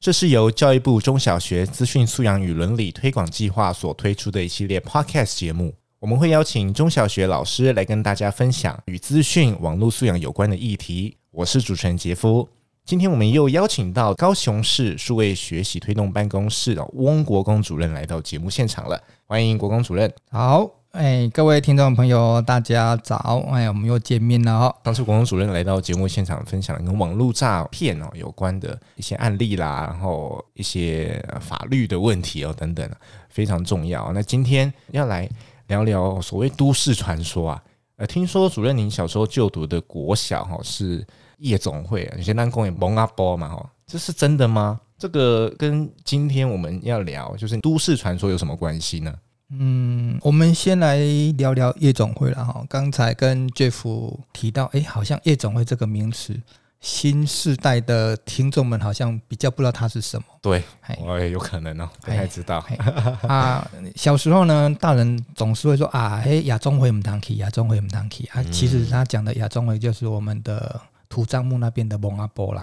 这是由教育部中小学资讯素养与伦理推广计划所推出的一系列 Podcast 节目。我们会邀请中小学老师来跟大家分享与资讯网络素养有关的议题。我是主持人杰夫。今天我们又邀请到高雄市数位学习推动办公室的翁国公主任来到节目现场了，欢迎国公主任。好，哎，各位听众朋友，大家早，哎，我们又见面了哈。当时国公主任来到节目现场，分享跟网络诈骗哦有关的一些案例啦，然后一些法律的问题哦等等，非常重要。那今天要来聊聊所谓都市传说啊，呃，听说主任您小时候就读的国小哈是。夜总会啊，有些南宫也蒙阿波嘛，哈，这是真的吗？这个跟今天我们要聊就是都市传说有什么关系呢？嗯，我们先来聊聊夜总会了哈。刚才跟 Jeff 提到，哎，好像夜总会这个名词，新世代的听众们好像比较不知道它是什么。对，我也有可能哦，不太知道。啊，小时候呢，大人总是会说啊，哎，亚中会唔当去，亚中会唔当去啊。其实他讲的亚中会就是我们的。土葬墓那边的蒙阿波啦，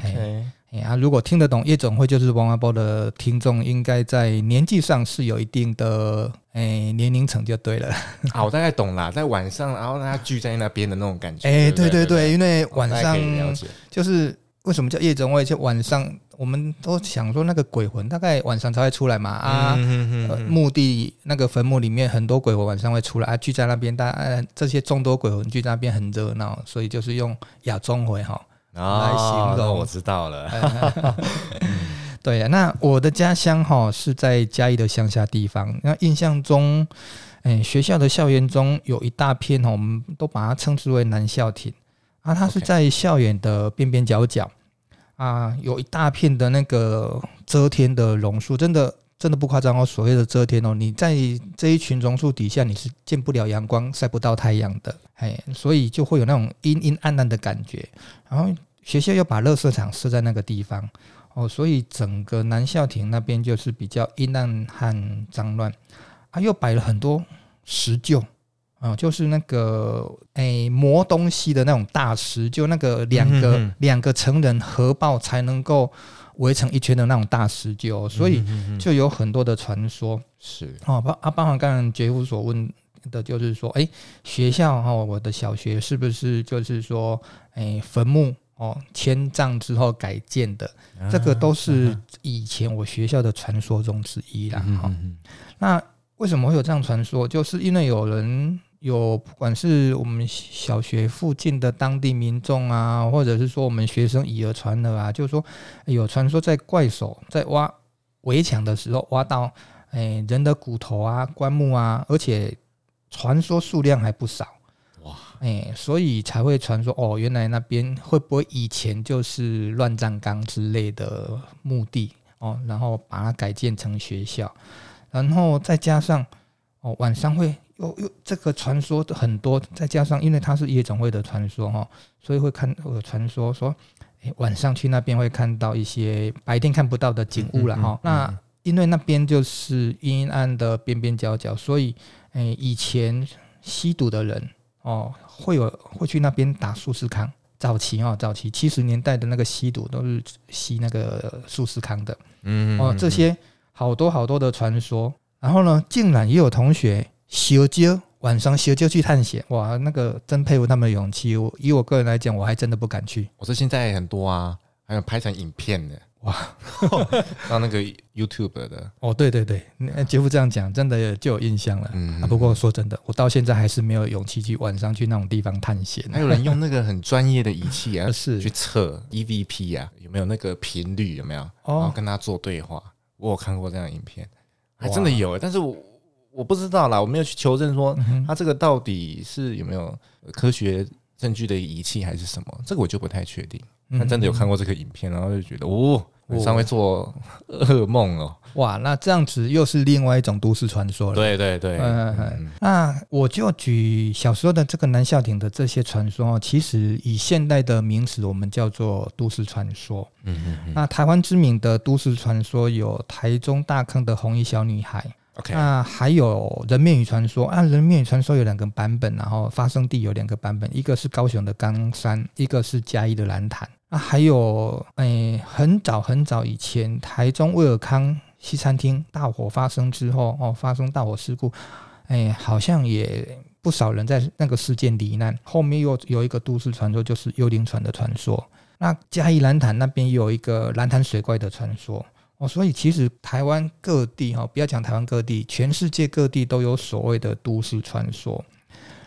哎啊，如果听得懂夜总会就是王阿波的听众，应该在年纪上是有一定的哎年龄层就对了。好，我大概懂啦，在晚上，然后大家聚在那边的那种感觉。哎，对对对，因为晚上就是为什么叫夜总会？就晚上我们都想说那个鬼魂大概晚上才会出来嘛啊，墓地那个坟墓里面很多鬼魂晚上会出来啊，聚在那边，大家这些众多鬼魂聚在那边很热闹，所以就是用夜总会哈。来形容，我知道了。对呀，那我的家乡哈是在嘉义的乡下地方。那印象中，哎，学校的校园中有一大片哈，我们都把它称之为南校亭啊。它是在校园的边边角角啊，有一大片的那个遮天的榕树，真的真的不夸张哦。所谓的遮天哦，你在这一群榕树底下，你是见不了阳光，晒不到太阳的。哎，所以就会有那种阴阴暗暗的感觉。然后学校又把垃圾场设在那个地方，哦，所以整个南校亭那边就是比较阴暗和脏乱。啊，又摆了很多石臼，啊，就是那个哎磨东西的那种大石，就那个两个两个成人合抱才能够围成一圈的那种大石臼，所以就有很多的传说。是哦，包啊，包含刚刚杰夫所问。的就是说，哎，学校哈，我的小学是不是就是说，哎，坟墓哦，迁葬之后改建的？这个都是以前我学校的传说中之一啦。哈，那为什么会有这样传说？就是因为有人有，不管是我们小学附近的当地民众啊，或者是说我们学生以讹传讹啊，就是说有传说在怪手在挖围墙的时候挖到哎人的骨头啊、棺木啊，而且。传说数量还不少，哇！哎，所以才会传说哦，原来那边会不会以前就是乱葬岗之类的墓地哦，然后把它改建成学校，然后再加上哦，晚上会有有这个传说很多，再加上因为它是夜总会的传说哈，所以会看有传说说，哎，晚上去那边会看到一些白天看不到的景物了哈。那因为那边就是阴暗的边边角角，所以。哎，以前吸毒的人哦，会有会去那边打速适康。早期哦，早期七十年代的那个吸毒都是吸那个速适康的。嗯哦，这些好多好多的传说。然后呢，竟然也有同学烧焦晚上烧焦去探险。哇，那个真佩服他们的勇气。我以我个人来讲，我还真的不敢去。我说现在很多啊，还有拍成影片的。哇，到那个 YouTube 的哦，对对对，杰夫这样讲，真的就有印象了。嗯，不过说真的，我到现在还是没有勇气去晚上去那种地方探险。还有人用那个很专业的仪器啊，是去测 EVP 啊，有没有那个频率？有没有？然后跟他做对话。我有看过这样的影片，还真的有。但是我我不知道啦，我没有去求证说他这个到底是有没有科学证据的仪器还是什么，这个我就不太确定。那真的有看过这个影片，然后就觉得哦，晚上会做噩梦哦。哇，那这样子又是另外一种都市传说了。对对对，嗯嗯。那我就举小时候的这个南校町的这些传说，其实以现代的名词，我们叫做都市传说。嗯嗯嗯。那台湾知名的都市传说有台中大坑的红衣小女孩。OK。那还有人面鱼传说啊，人面鱼传说有两个版本，然后发生地有两个版本，一个是高雄的冈山，一个是嘉义的兰潭。啊，还有诶，很早很早以前，台中威尔康。西餐厅大火发生之后，哦，发生大火事故，哎，好像也不少人在那个事件罹难。后面又有一个都市传说，就是幽灵船的传说。那嘉义兰潭那边有一个兰潭水怪的传说。哦，所以其实台湾各地哈，不要讲台湾各地，全世界各地都有所谓的都市传说。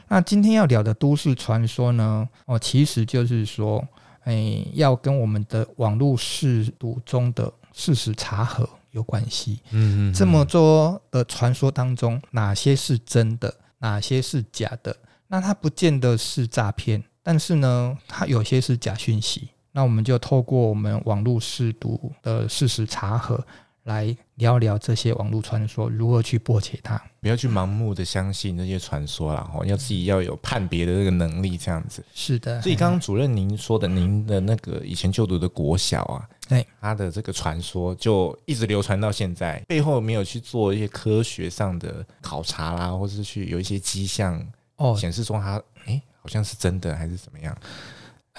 那今天要聊的都市传说呢，哦，其实就是说，哎，要跟我们的网络事读中的事实查核。有关系，嗯嗯，这么多的传说当中，哪些是真的，哪些是假的？那它不见得是诈骗，但是呢，它有些是假讯息。那我们就透过我们网络试读的事实查核，来聊聊这些网络传说如何去破解它。不要去盲目的相信这些传说啦，要自己要有判别的这个能力，这样子。是的。所以刚刚主任您说的，您的那个以前就读的国小啊。对，他的这个传说就一直流传到现在，背后没有去做一些科学上的考察啦，或是去有一些迹象哦显示说他哎好像是真的还是怎么样？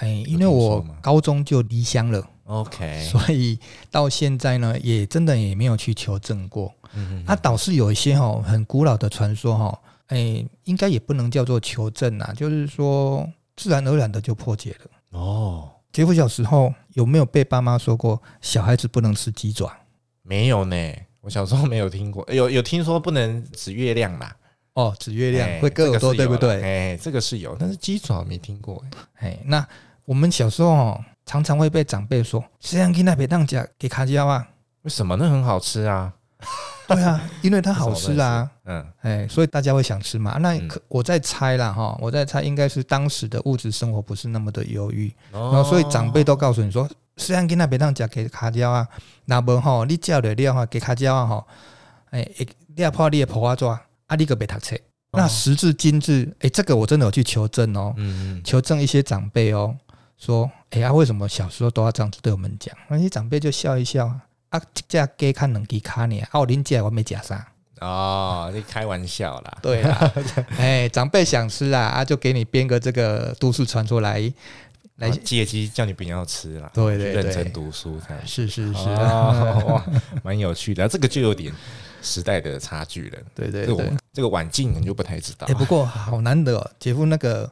哎，因为我高中就离乡了，OK，所以到现在呢也真的也没有去求证过。嗯，他倒是有一些哈很古老的传说哈，哎，应该也不能叫做求证啊，就是说自然而然的就破解了哦。杰夫小时候有没有被爸妈说过小孩子不能吃鸡爪？没有呢，我小时候没有听过。有有听说不能指月亮啦。哦，指月亮会割耳朵，对不对？哎，这个是有，但是鸡爪没听过。哎，那我们小时候哦，常常会被长辈说：“这样给那别当家给卡椒啊？”为什么？那很好吃啊。对啊，因为它好吃啊，嗯，哎，所以大家会想吃嘛。那可我在猜啦哈，我在猜应该是当时的物质生活不是那么的优裕，然后所以长辈都告诉你说，虽然给那边当家给卡椒啊，那么哈，你叫的料哈给卡椒啊哈，哎，你要破你也破啊抓，啊你个别读册，那时至今日，哎，这个我真的有去求证哦，嗯，求证一些长辈哦，说，哎呀，为什么小时候都要这样子对我们讲？那些长辈就笑一笑。啊，这给看两只卡呢？啊，我恁家我没假啥。哦，你开玩笑啦。对啦，哎，长辈想吃啊，啊，就给你编个这个都市传说来，来借机叫你不要吃啦。对对对，认真读书才是是是，哇，蛮有趣的。这个就有点时代的差距了。对对对，这个晚近你就不太知道。哎，不过好难得哦，姐夫那个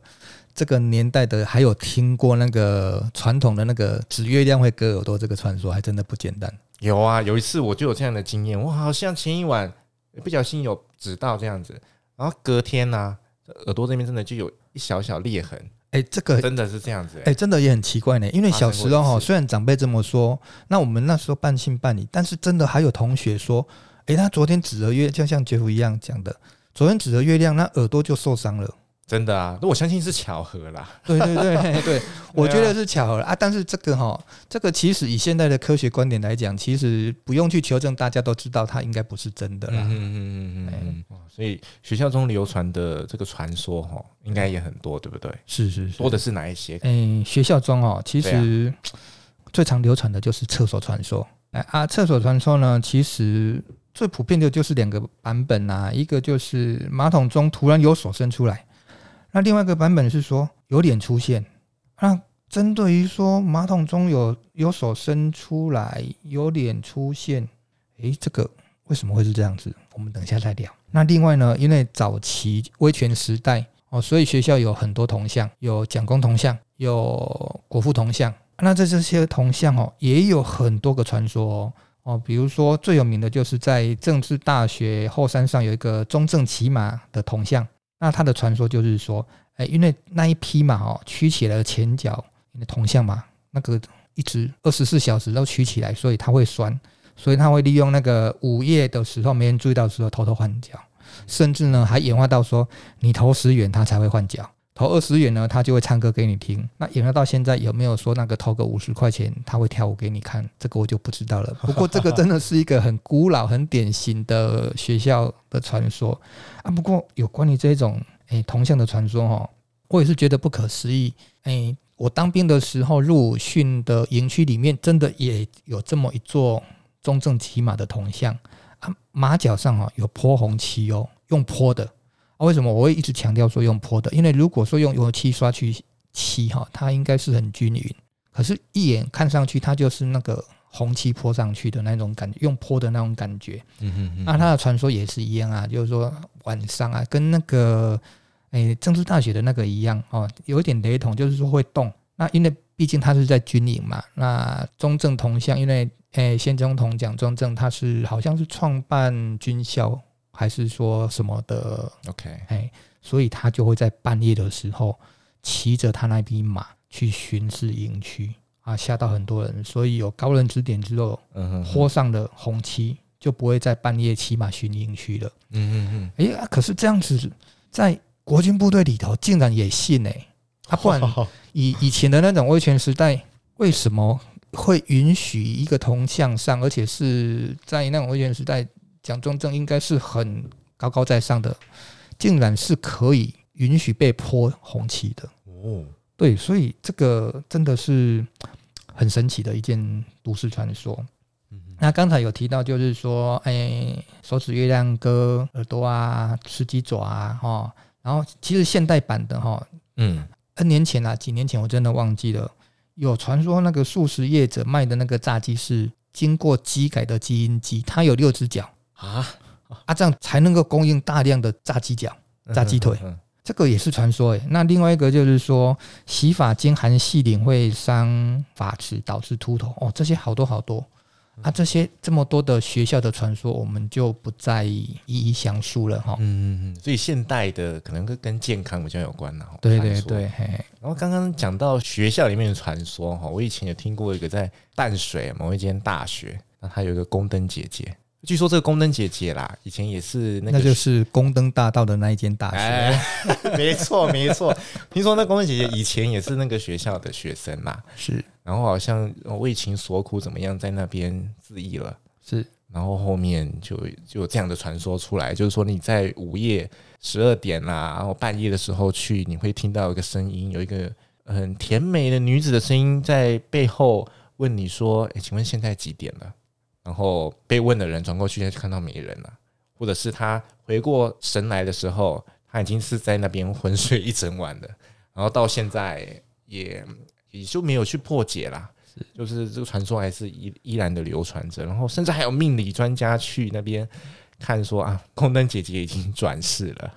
这个年代的还有听过那个传统的那个指月亮会割耳朵这个传说，还真的不简单。有啊，有一次我就有这样的经验，我好像前一晚不小心有指到这样子，然后隔天呢、啊，耳朵这边真的就有一小小裂痕。哎、欸，这个真的是这样子、欸，哎、欸，真的也很奇怪呢。因为小时候哈，虽然长辈这么说，那我们那时候半信半疑，但是真的还有同学说，哎、欸，他昨天指着月，就像杰夫一样讲的，昨天指着月亮，那耳朵就受伤了。真的啊，那我相信是巧合啦。对对对 对，我觉得是巧合啊。但是这个哈，这个其实以现在的科学观点来讲，其实不用去求证，大家都知道它应该不是真的啦。嗯嗯嗯嗯嗯。所以学校中流传的这个传说哈，应该也很多，对不对？是是是。多的是哪一些？嗯，学校中哦，其实最常流传的就是厕所传说。哎啊，厕所传说呢，其实最普遍的就是两个版本啊，一个就是马桶中突然有手伸出来。那另外一个版本是说有脸出现。那针对于说马桶中有有手伸出来，有脸出现，诶，这个为什么会是这样子？我们等一下再聊。那另外呢，因为早期威权时代哦，所以学校有很多铜像，有蒋公铜像，有国父铜像。那在这些铜像哦，也有很多个传说哦哦，比如说最有名的就是在政治大学后山上有一个中正骑马的铜像。那他的传说就是说，哎，因为那一匹马哦，曲起来的前脚，那铜像嘛，那个一直二十四小时都曲起来，所以它会酸，所以它会利用那个午夜的时候没人注意到的时候偷偷换脚，甚至呢还演化到说你投石远它才会换脚，投二十元呢，他就会唱歌给你听。那演了到现在有没有说那个投个五十块钱他会跳舞给你看？这个我就不知道了。不过这个真的是一个很古老、很典型的学校的传说啊。不过有关于这种诶铜像的传说哦，我也是觉得不可思议。诶，我当兵的时候入伍训的营区里面，真的也有这么一座中正骑马的铜像啊，马脚上啊有泼红漆哦，用泼的。啊，为什么我会一直强调说用泼的？因为如果说用油漆刷去漆哈，它应该是很均匀。可是，一眼看上去，它就是那个红漆泼上去的那种感觉，用泼的那种感觉。嗯哼嗯。那它的传说也是一样啊，就是说晚上啊，跟那个诶政治大学的那个一样哦，有一点雷同，就是说会动。那因为毕竟它是在军营嘛，那中正铜像，因为诶先总统蒋中正他是好像是创办军校。还是说什么的？OK，哎，所以他就会在半夜的时候骑着他那匹马去巡视营区啊，吓到很多人。所以有高人指点之后，嗯哼，泼上了红漆，就不会在半夜骑马巡营区了。嗯嗯嗯。哎，可是这样子在国军部队里头竟然也信呢？他不然 以以前的那种威权时代，为什么会允许一个铜像上，而且是在那种威权时代？蒋中正应该是很高高在上的，竟然是可以允许被泼红漆的哦。对，所以这个真的是很神奇的一件都市传说。那刚才有提到，就是说，哎，手指月亮哥耳朵啊，吃鸡爪啊，哈。然后其实现代版的哈，嗯，N 年前啊，几年前我真的忘记了，有传说那个素食业者卖的那个炸鸡是经过鸡改的基因鸡，它有六只脚。啊啊，这样才能够供应大量的炸鸡脚、炸鸡腿，这个也是传说诶。那另外一个就是说，洗发精含细磷会伤发质，导致秃头哦。这些好多好多啊，这些这么多的学校的传说，我们就不再一一详述了哈。嗯嗯嗯。所以现代的可能跟跟健康比较有关呢。对对对。然后刚刚讲到学校里面的传说哈，我以前有听过一个在淡水某一间大学，那它有一个宫灯姐姐。据说这个宫灯姐姐啦，以前也是那个，那就是宫灯大道的那一间大学。哎，没错没错。听说那宫灯姐姐以前也是那个学校的学生嘛，是。然后好像为情所苦，怎么样，在那边自缢了。是。然后后面就就有这样的传说出来，就是说你在午夜十二点啦，然后半夜的时候去，你会听到一个声音，有一个很甜美的女子的声音在背后问你说：“哎，请问现在几点了？”然后被问的人转过去，就看到没人了，或者是他回过神来的时候，他已经是在那边昏睡一整晚的。然后到现在也也就没有去破解啦，是就是这个传说还是依依然的流传着。然后甚至还有命理专家去那边看说啊，空灯姐姐已经转世了。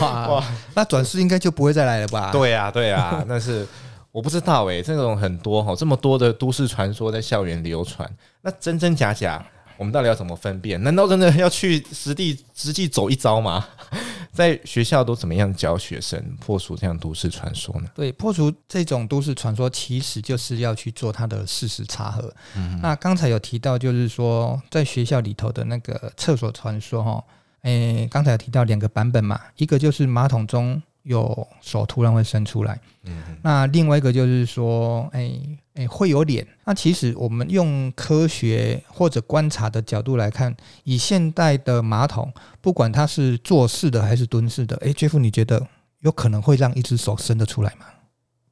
哇 哇，那转世应该就不会再来了吧？对呀对呀，但是。我不知道诶、欸，这种很多哈，这么多的都市传说在校园流传，那真真假假，我们到底要怎么分辨？难道真的要去实地实际走一遭吗？在学校都怎么样教学生破除这样都市传说呢？对，破除这种都市传说，其实就是要去做它的事实查核。嗯、那刚才有提到，就是说在学校里头的那个厕所传说哈，诶，刚才有提到两个版本嘛，一个就是马桶中。有手突然会伸出来，嗯，那另外一个就是说，哎、欸、哎、欸、会有脸。那其实我们用科学或者观察的角度来看，以现代的马桶，不管它是坐式的还是蹲式的，哎、欸，Jeff，你觉得有可能会让一只手伸得出来吗？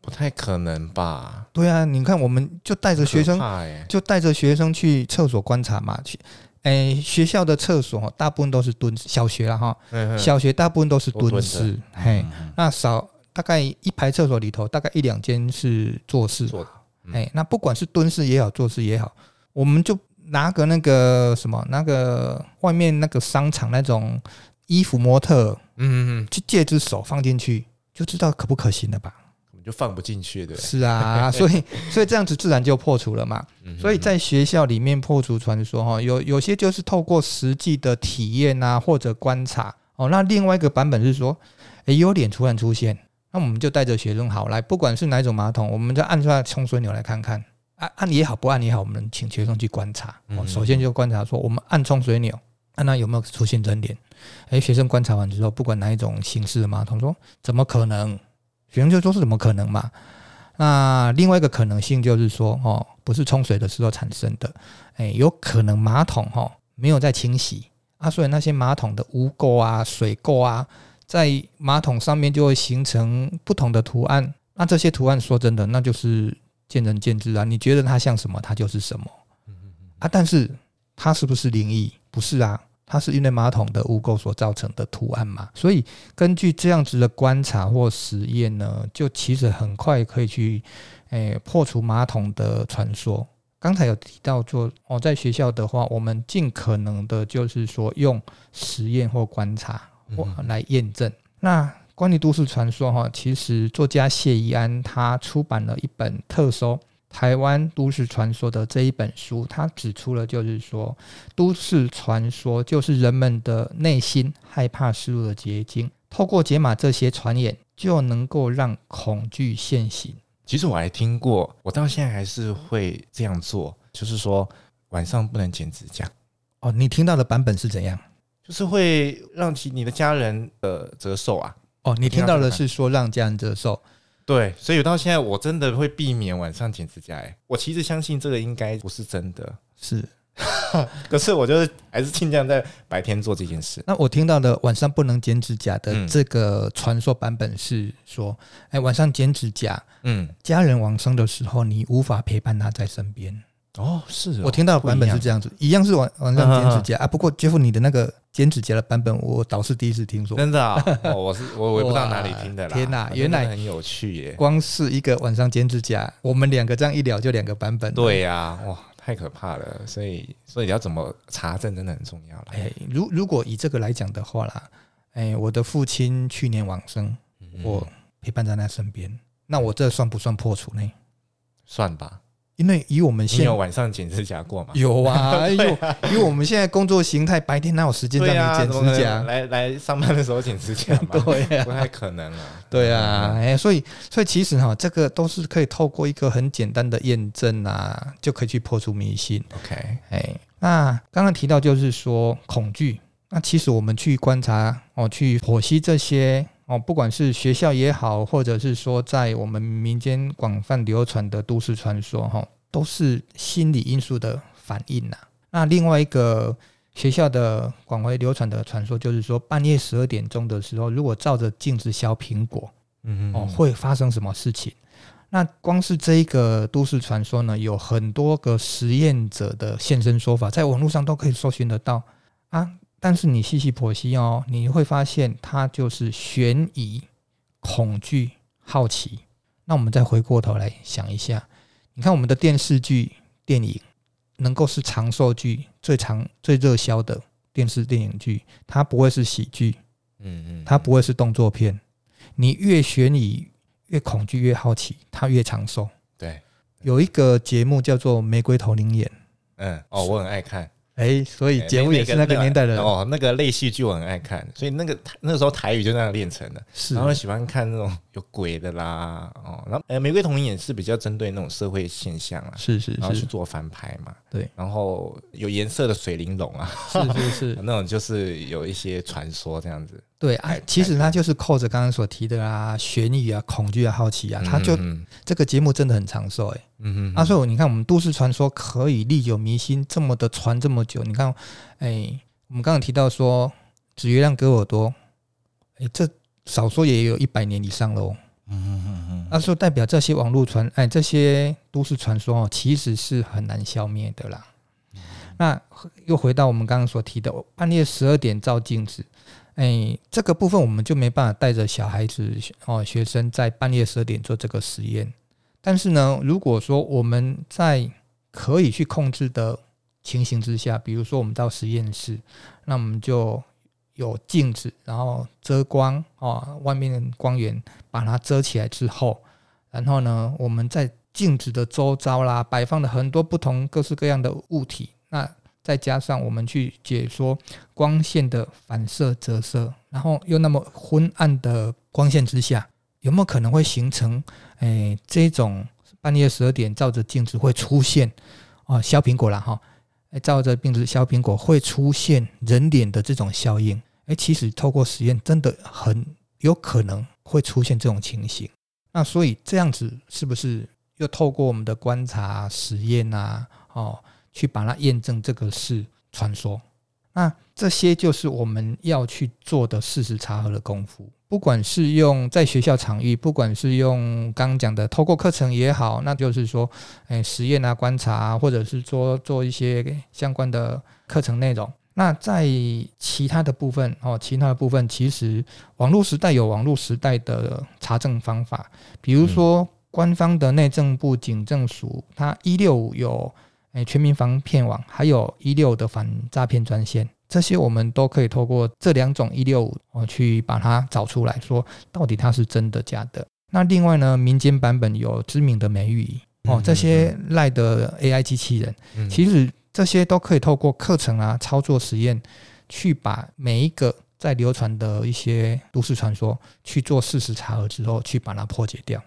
不太可能吧？对啊，你看，我们就带着学生，就带着学生去厕所观察嘛，去。哎，学校的厕所大部分都是蹲，小学了哈，小学大部分都是蹲式，嘿，那少大概一排厕所里头，大概一两间是坐式，哎，那不管是蹲式也好，坐式也好，我们就拿个那个什么，那个外面那个商场那种衣服模特，嗯嗯，去借只手放进去，就知道可不可行了吧？就放不进去的，是啊，所以 所以这样子自然就破除了嘛。所以在学校里面破除传说哈，有有些就是透过实际的体验啊，或者观察哦。那另外一个版本是说，诶，有脸突然出现，那我们就带着学生好来，不管是哪种马桶，我们就按出来冲水钮来看看，按按也好，不按也好，我们请学生去观察。哦，首先就观察说，我们按冲水钮，看它有没有出现人脸。诶，学生观察完之后，不管哪一种形式的马桶，说怎么可能？学生就说是怎么可能嘛？那另外一个可能性就是说，哦，不是冲水的时候产生的，哎，有可能马桶哈没有在清洗啊，所以那些马桶的污垢啊、水垢啊，在马桶上面就会形成不同的图案。那这些图案说真的，那就是见仁见智啊。你觉得它像什么，它就是什么啊。但是它是不是灵异？不是啊。它是因为马桶的污垢所造成的图案嘛？所以根据这样子的观察或实验呢，就其实很快可以去诶、欸、破除马桶的传说。刚才有提到说哦，在学校的话，我们尽可能的就是说用实验或观察或来验证。那关于都市传说哈，其实作家谢宜安他出版了一本特搜。台湾都市传说的这一本书，它指出了，就是说，都市传说就是人们的内心害怕事物的结晶。透过解码这些传言，就能够让恐惧现形。其实我还听过，我到现在还是会这样做，就是说晚上不能剪指甲。哦，你听到的版本是怎样？就是会让其你的家人呃折寿啊。哦，你听到的是说让家人折寿。对，所以到现在我真的会避免晚上剪指甲。哎，我其实相信这个应该不是真的，是，可是我就是还是尽量在白天做这件事。那我听到的晚上不能剪指甲的这个传说版本是说，哎、嗯，晚上剪指甲，嗯，家人往生的时候，你无法陪伴他在身边。哦，是哦，我听到的版本是这样子，一样，一样是晚晚上剪指甲啊，啊。不过杰夫，你的那个剪指甲的版本，我倒是第一次听说。真的啊？哦，我是 我我也不知道哪里听的啦。天哪，原来很有趣耶！光是一个晚上剪指甲，我们两个这样一聊就两个版本。对呀、啊，哇，太可怕了。所以所以你要怎么查证，真的很重要了。哎，如如果以这个来讲的话啦，哎，我的父亲去年往生，我陪伴在他身边，那我这算不算破除呢？算吧。因为以我们现在有晚上剪指甲过吗？有啊，因为因为我们现在工作形态，白天哪有时间让你剪指甲？来来上班的时候剪指甲吗？对呀，不太可能啊。对啊，哎，所以所以其实哈，这个都是可以透过一个很简单的验证啊，就可以去破除迷信。OK，哎，那刚刚提到就是说恐惧，那其实我们去观察哦，去剖析这些哦，不管是学校也好，或者是说在我们民间广泛流传的都市传说哈。都是心理因素的反应呐。那另外一个学校的广为流传的传说，就是说半夜十二点钟的时候，如果照着镜子削苹果，嗯哦，会发生什么事情？那光是这一个都市传说呢，有很多个实验者的现身说法，在网络上都可以搜寻得到啊。但是你细细剖析哦，你会发现它就是悬疑、恐惧、好奇。那我们再回过头来想一下。你看我们的电视剧、电影，能够是长寿剧、最长、最热销的电视电影剧，它不会是喜剧，嗯嗯，它不会是动作片。你越悬疑、越恐惧、越好奇，它越长寿。对，有一个节目叫做《玫瑰头灵眼》，嗯，哦，我很爱看。哎、欸，所以节目也是那个年代的、那个、哦。那个类戏剧我很爱看，所以那个那个时候台语就那样练成的。是，然后喜欢看那种有鬼的啦，哦，然后呃，玫瑰童影也是比较针对那种社会现象啊，是是是，然后去做翻拍嘛。对，然后有颜色的水玲珑啊，是是是，那种就是有一些传说这样子。对啊，其实它就是扣着刚刚所提的啊，悬疑啊、恐惧啊、好奇啊，它就这个节目真的很长寿哎。嗯嗯，啊，所以你看我们都市传说可以历久弥新，这么的传这么久。你看，哎，我们刚刚提到说紫月亮割耳朵，哎，这少说也有一百年以上喽。嗯嗯嗯嗯，那说代表这些网络传，哎，这些都市传说哦，其实是很难消灭的啦。那又回到我们刚刚所提的，半夜十二点照镜子。哎，这个部分我们就没办法带着小孩子哦，学生在半夜十二点做这个实验。但是呢，如果说我们在可以去控制的情形之下，比如说我们到实验室，那我们就有镜子，然后遮光哦，外面的光源把它遮起来之后，然后呢，我们在镜子的周遭啦，摆放了很多不同各式各样的物体，那。再加上我们去解说光线的反射折射，然后又那么昏暗的光线之下，有没有可能会形成诶这种半夜十二点照着镜子会出现啊削苹果了哈？诶照着镜子削苹果会出现人脸的这种效应？诶其实透过实验真的很有可能会出现这种情形。那所以这样子是不是又透过我们的观察、实验啊，哦，去把它验证这个是传说？那这些就是我们要去做的事实查核的功夫。不管是用在学校场域，不管是用刚刚讲的透过课程也好，那就是说，诶，实验啊、观察啊，或者是说做一些相关的课程内容。那在其他的部分哦，其他的部分其实网络时代有网络时代的查证方法，比如说官方的内政部警政署，它一六五有诶全民防骗网，还有一六的反诈骗专线，这些我们都可以透过这两种一六五哦去把它找出来说，到底它是真的假的。那另外呢，民间版本有知名的美语哦，这些赖的 AI 机器人，其实。这些都可以透过课程啊、操作实验，去把每一个在流传的一些都市传说去做事实查核之后，去把它破解掉。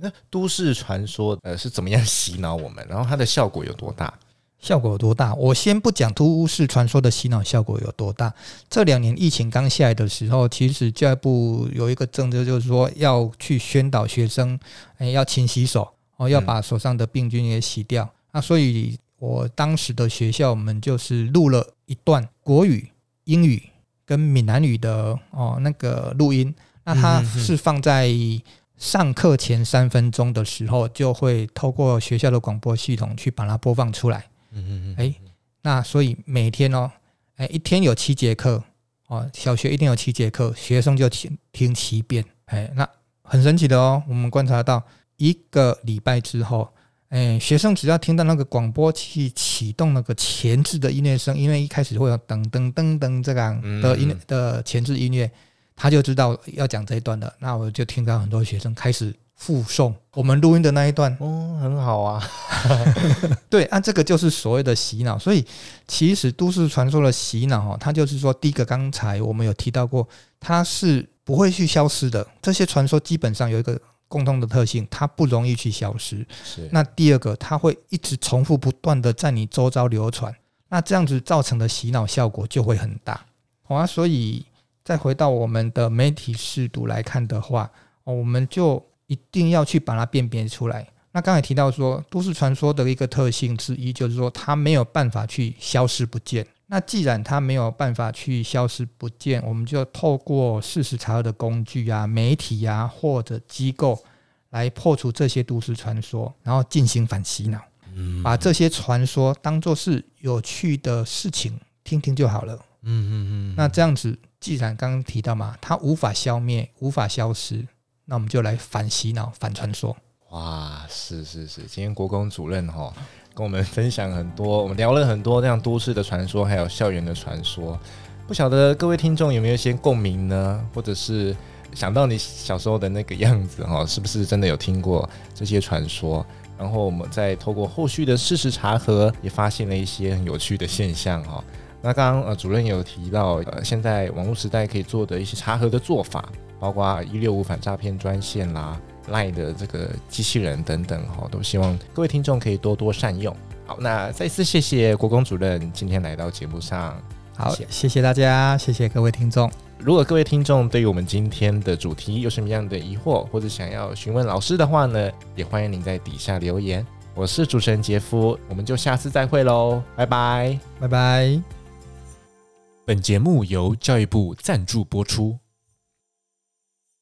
嗯，那都市传说呃是怎么样洗脑我们？然后它的效果有多大？效果有多大？我先不讲都市传说的洗脑效果有多大。这两年疫情刚下来的时候，其实教育部有一个政策，就是说要去宣导学生，哎，要勤洗手哦，要把手上的病菌也洗掉。那所以。我当时的学校，我们就是录了一段国语、英语跟闽南语的哦那个录音，那它是放在上课前三分钟的时候，就会透过学校的广播系统去把它播放出来。嗯嗯嗯。诶，那所以每天哦，诶，一天有七节课哦，小学一天有七节课，学生就听听七遍。诶，那很神奇的哦，我们观察到一个礼拜之后。哎，学生只要听到那个广播器启动那个前置的音乐声，因为一开始会有噔噔噔噔这样的音的前置音乐，他就知道要讲这一段了。那我就听到很多学生开始复诵我们录音的那一段。哦，很好啊。对，啊，这个就是所谓的洗脑。所以其实都市传说的洗脑哈，它就是说，第一个刚才我们有提到过，它是不会去消失的。这些传说基本上有一个。共通的特性，它不容易去消失。是。那第二个，它会一直重复不断的在你周遭流传。那这样子造成的洗脑效果就会很大。好啊，所以再回到我们的媒体识读来看的话，哦，我们就一定要去把它辨别出来。那刚才提到说，都市传说的一个特性之一，就是说它没有办法去消失不见。那既然它没有办法去消失不见，我们就透过事实查核的工具啊、媒体啊或者机构来破除这些都市传说，然后进行反洗脑，把这些传说当做是有趣的事情听听就好了。嗯嗯嗯。那这样子，既然刚刚提到嘛，它无法消灭、无法消失，那我们就来反洗脑、反传说。哇，是是是，今天国公主任哈。跟我们分享很多，我们聊了很多这样都市的传说，还有校园的传说。不晓得各位听众有没有一些共鸣呢？或者是想到你小时候的那个样子哈，是不是真的有听过这些传说？然后我们再透过后续的事实查核，也发现了一些很有趣的现象哈。那刚刚呃主任有提到，呃现在网络时代可以做的一些查核的做法，包括一六五反诈骗专线啦。赖的这个机器人等等哈，都希望各位听众可以多多善用。好，那再次谢谢国公主任今天来到节目上。好，谢谢大家，谢谢各位听众。如果各位听众对于我们今天的主题有什么样的疑惑，或者想要询问老师的话呢，也欢迎您在底下留言。我是主持人杰夫，我们就下次再会喽，拜拜，拜拜。本节目由教育部赞助播出。